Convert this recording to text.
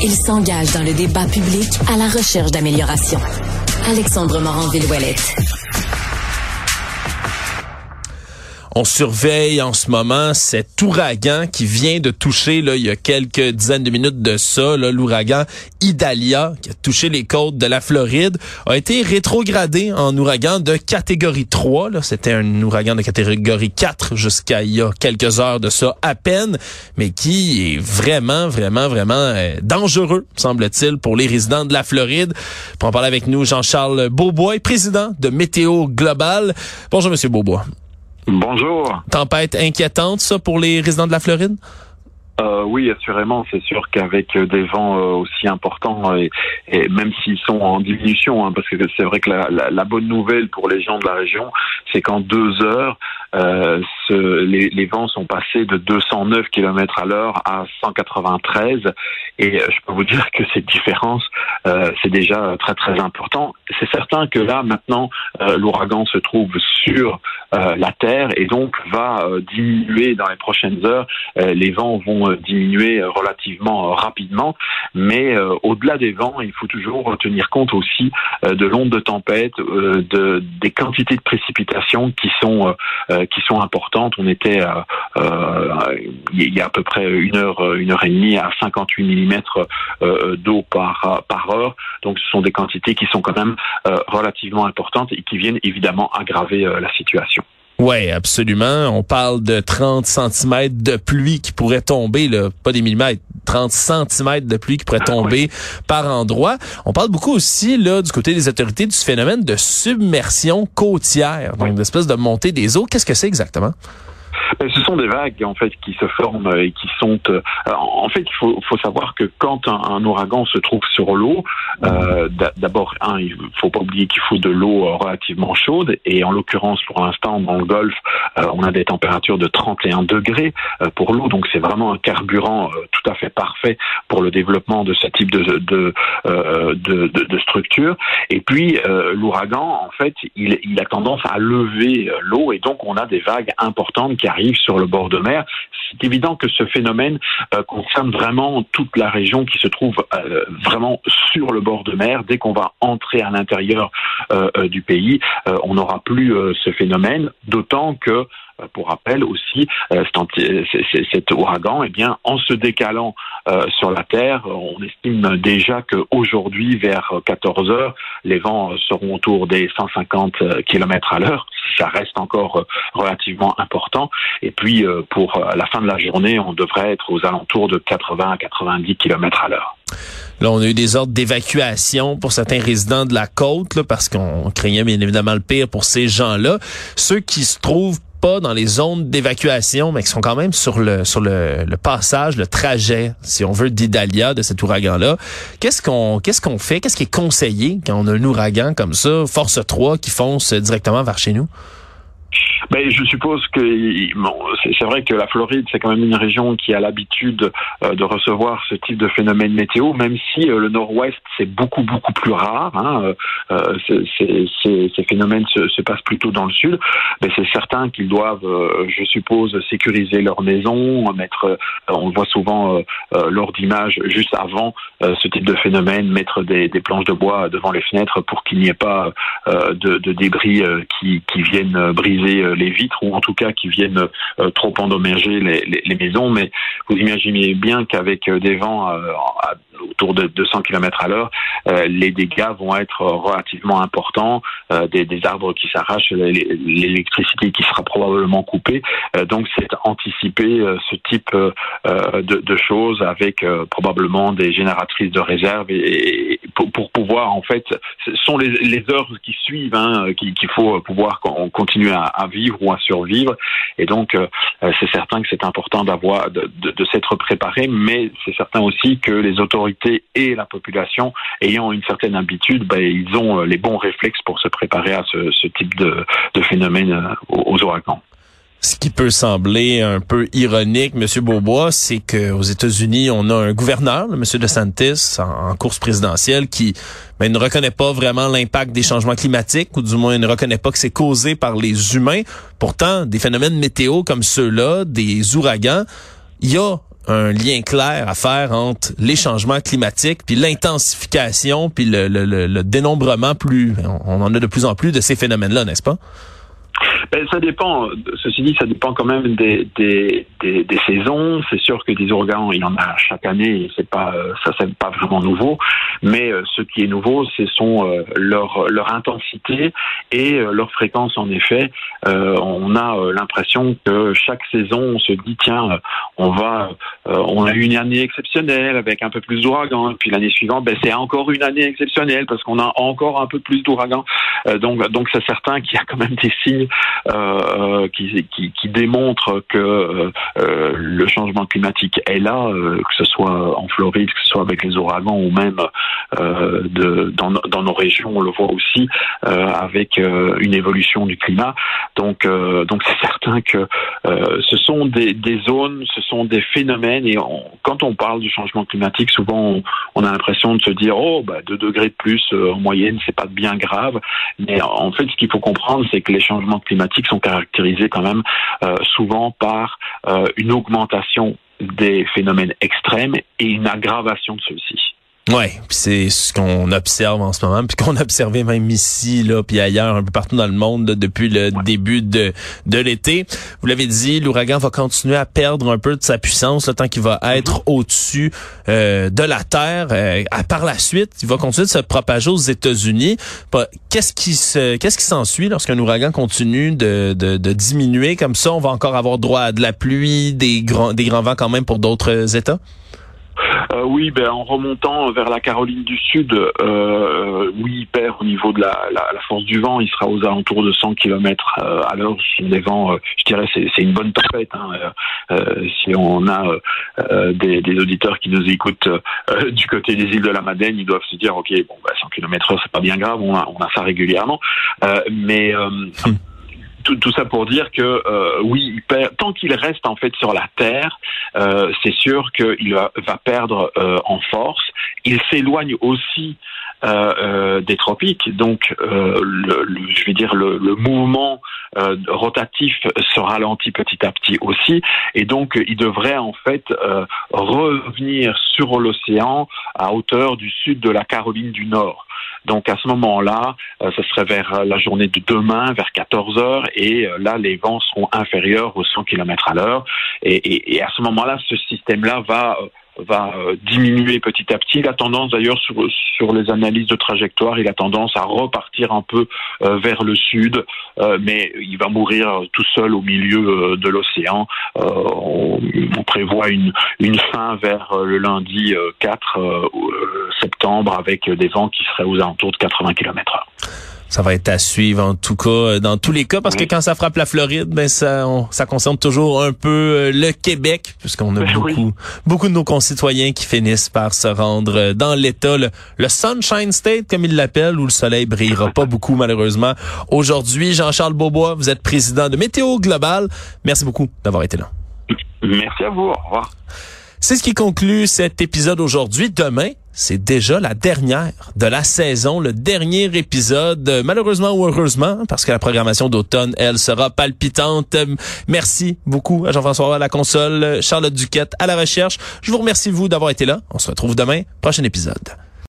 Il s'engage dans le débat public à la recherche d'amélioration. Alexandre Morand-Villouellette. On surveille en ce moment cet ouragan qui vient de toucher, là, il y a quelques dizaines de minutes de ça, l'ouragan Idalia, qui a touché les côtes de la Floride, a été rétrogradé en ouragan de catégorie 3. C'était un ouragan de catégorie 4 jusqu'à il y a quelques heures de ça à peine, mais qui est vraiment, vraiment, vraiment euh, dangereux, semble-t-il, pour les résidents de la Floride. Pour en parler avec nous, Jean-Charles Beaubois, président de Météo Global. Bonjour, Monsieur Beaubois. Bonjour. Tempête inquiétante, ça, pour les résidents de la Floride? Euh, oui, assurément, c'est sûr qu'avec euh, des vents euh, aussi importants et, même s'ils sont en diminution, hein, parce que c'est vrai que la, la, bonne nouvelle pour les gens de la région, c'est qu'en deux heures, euh, ce, les, les, vents sont passés de 209 km à l'heure à 193, et je peux vous dire que cette différence, euh, c'est déjà très très important. C'est certain que là maintenant, l'ouragan se trouve sur la terre et donc va diminuer dans les prochaines heures. les vents vont euh, diminuer euh, relativement euh, rapidement. Mais au-delà des vents, il faut toujours tenir compte aussi de l'onde de tempête, de, des quantités de précipitations qui sont qui sont importantes. On était il y a à peu près une heure, une heure et demie à 58 mm d'eau par par heure. Donc ce sont des quantités qui sont quand même relativement importantes et qui viennent évidemment aggraver la situation. Oui, absolument. On parle de 30 cm de pluie qui pourrait tomber, là, pas des millimètres, 30 cm de pluie qui pourrait tomber par endroit. On parle beaucoup aussi là du côté des autorités du phénomène de submersion côtière, donc une espèce de montée des eaux. Qu'est-ce que c'est exactement? Euh, ce sont des vagues en fait qui se forment et qui sont. Euh, en fait, il faut, faut, savoir que quand un, ouragan se trouve sur l'eau, euh, d'abord, un, il faut pas oublier qu'il faut de l'eau relativement chaude et en l'occurrence, pour l'instant, dans le Golfe, on a des températures de 31 degrés pour l'eau, donc c'est vraiment un carburant tout à fait parfait pour le développement de ce type de de, de, de, structure. Et puis l'ouragan, en fait, il, il a tendance à lever l'eau et donc on a des vagues importantes qui arrivent sur le bord de mer. C'est évident que ce phénomène euh, concerne vraiment toute la région qui se trouve euh, vraiment sur le bord de mer. Dès qu'on va entrer à l'intérieur euh, du pays, on n'aura plus ce phénomène, d'autant que pour rappel aussi, euh, cet ouragan, eh bien, en se décalant euh, sur la Terre, on estime déjà qu'aujourd'hui, vers 14 heures, les vents seront autour des 150 km à l'heure. Ça reste encore relativement important. Et puis, pour la fin de la journée, on devrait être aux alentours de 80 à 90 km à l'heure. Là, on a eu des ordres d'évacuation pour certains résidents de la côte, parce qu'on craignait bien évidemment le pire pour ces gens-là. Ceux qui se trouvent pas dans les zones d'évacuation, mais qui sont quand même sur le sur le, passage, le trajet, si on veut, d'Idalia, de cet ouragan-là. Qu'est-ce qu'on qu'est-ce qu'on fait? Qu'est-ce qui est conseillé quand on a un ouragan comme ça, force 3, qui fonce directement vers chez nous? Ben, je suppose que bon, c'est vrai que la Floride, c'est quand même une région qui a l'habitude euh, de recevoir ce type de phénomène météo, même si euh, le Nord-Ouest, c'est beaucoup, beaucoup plus rare. Hein, euh, ces phénomènes se, se, passent plutôt dans le Sud. Mais c'est certain qu'ils doivent, je suppose, sécuriser leur maison, mettre, on le voit souvent lors d'images juste avant ce type de phénomène, mettre des, des, planches de bois devant les fenêtres pour qu'il n'y ait pas de, de, débris qui, qui viennent briser les vitres ou en tout cas qui viennent euh, trop endommager les, maisons. Mais vous imaginez bien qu'avec euh, des vents euh, autour de 200 km à l'heure, les dégâts vont être relativement importants, des, arbres qui s'arrachent, l'électricité qui sera probablement coupée. donc c'est anticiper ce type de, choses avec probablement des génératrices de réserve et, pour, pouvoir en fait, ce sont les, les heures qui suivent hein, qu'il faut pouvoir continuer à, à vivre ou à survivre. Et donc, euh, euh, c'est certain que c'est important d'avoir de, s'être préparé, mais c'est certain aussi que les autorités et la population, ayant une certaine habitude, ben, ils ont euh, les bons réflexes pour se préparer à ce, type de, de phénomène aux ouragans. Ce qui peut sembler un peu ironique, Monsieur Beaubois, c'est qu'aux États-Unis, on a un gouverneur, Monsieur DeSantis, en, course présidentielle, qui ben, ne reconnaît pas vraiment l'impact des changements climatiques, ou du moins ne reconnaît pas que c'est causé par les humains. Pourtant, des phénomènes météo comme ceux-là, des ouragans, il y a un lien clair à faire entre les changements climatiques, puis l'intensification, puis le, le, le, dénombrement plus, on en a de plus en plus de ces phénomènes-là, n'est-ce pas? Ben, ça dépend. Ceci dit, ça dépend quand même des, des, des, des saisons. C'est sûr que des ouragans, il y en a chaque année. C'est pas ça, c'est pas vraiment nouveau. Mais euh, ce qui est nouveau, ce sont euh, leur leur intensité et euh, leur fréquence. En effet, on a l'impression que chaque saison, on se dit tiens, on va, on a eu une année exceptionnelle avec un peu plus d'ouragans. Puis l'année suivante, ben, c'est encore une année exceptionnelle parce qu'on a encore un peu plus d'ouragans. donc donc c'est certain qu'il y a quand même des signes euh, qui, qui, démontre que euh, le changement climatique est là, euh, que ce soit en Floride, que ce soit avec les ouragans ou même de, dans, dans, nos régions, on le voit aussi avec une évolution du climat. Donc donc c'est certain que ce sont des, des, zones, ce sont des phénomènes et quand on parle du changement climatique, souvent on, a l'impression de se dire oh bah 2 degrés de plus en moyenne, c'est pas bien grave. Mais en fait, ce qu'il faut comprendre, c'est que les changements climatiques sont caractérisés quand même euh, souvent par euh, une augmentation des phénomènes extrêmes et une aggravation de ceux-ci. Ouais, puis c'est ce qu'on observe en ce moment, puis qu'on a observé même ici, là, puis ailleurs, un peu partout dans le monde depuis le début de, de l'été. Vous l'avez dit, l'ouragan va continuer à perdre un peu de sa puissance le temps qu'il va être mm-hmm. au-dessus euh, de la Terre. Euh, par la suite, il va continuer de se propager aux États-Unis. Qu'est-ce qui se, qu'est-ce qui s'ensuit lorsqu'un ouragan continue de, de, de, diminuer comme ça? On va encore avoir droit à de la pluie, des grands, des grands vents quand même pour d'autres États? Euh, oui, ben, en remontant vers la Caroline du Sud, euh, oui, il perd au niveau de la, force du vent. Il sera aux alentours de 100 km euh, à l'heure. Ce sont des vents, euh, je dirais, c'est une bonne tempête. Hein. Euh, si on a des, auditeurs qui nous écoutent du côté des îles de la Madeleine, ils doivent se dire, ok, bon, bah, 100 km heure, c'est pas bien grave. On a, ça régulièrement, mais hum tout, ça pour dire que euh, oui, tant qu'il reste en fait sur la Terre, euh, c'est sûr qu'il va, va perdre euh, en force. Il s'éloigne aussi des tropiques, donc le, je vais dire le, le mouvement rotatif se ralentit petit à petit aussi, et donc il devrait en fait revenir sur l'océan à hauteur du sud de la Caroline du Nord. Donc à ce moment-là, euh, ce serait vers la journée de demain, vers 14 heures, et euh, là les vents seront inférieurs aux 100 km à l'heure. Et, et, à ce moment-là, ce système-là va euh, va euh, diminuer petit à petit. Il a tendance d'ailleurs sur, les analyses de trajectoire, il a tendance à repartir un peu euh, vers le sud, euh, mais il va mourir tout seul au milieu de l'océan. On, on, prévoit une, une fin vers le lundi 4 septembre avec des vents qui seraient aux alentours de 80 km/h. Ça va être à suivre en tout cas euh, dans tous les cas parce que quand ça frappe la Floride, ben ça ça concerne toujours un peu euh, le Québec puisqu'on a ben beaucoup beaucoup de nos concitoyens qui finissent par se rendre euh, dans l'État le, Sunshine State comme ils l'appellent où le soleil brillera pas beaucoup malheureusement. Aujourd'hui, Jean-Charles Beaubois, vous êtes président de Météo Global. Merci beaucoup d'avoir été là. Merci à vous. Au revoir. C'est ce qui conclut cet épisode aujourd'hui. Demain, c'est déjà la dernière de la saison, le dernier épisode, malheureusement ou heureusement, parce que la programmation d'automne, elle, sera palpitante. Merci beaucoup à Jean-François à la console, Charlotte Duquette à la recherche. Je vous remercie, vous, d'avoir été là. On se retrouve demain, prochain épisode.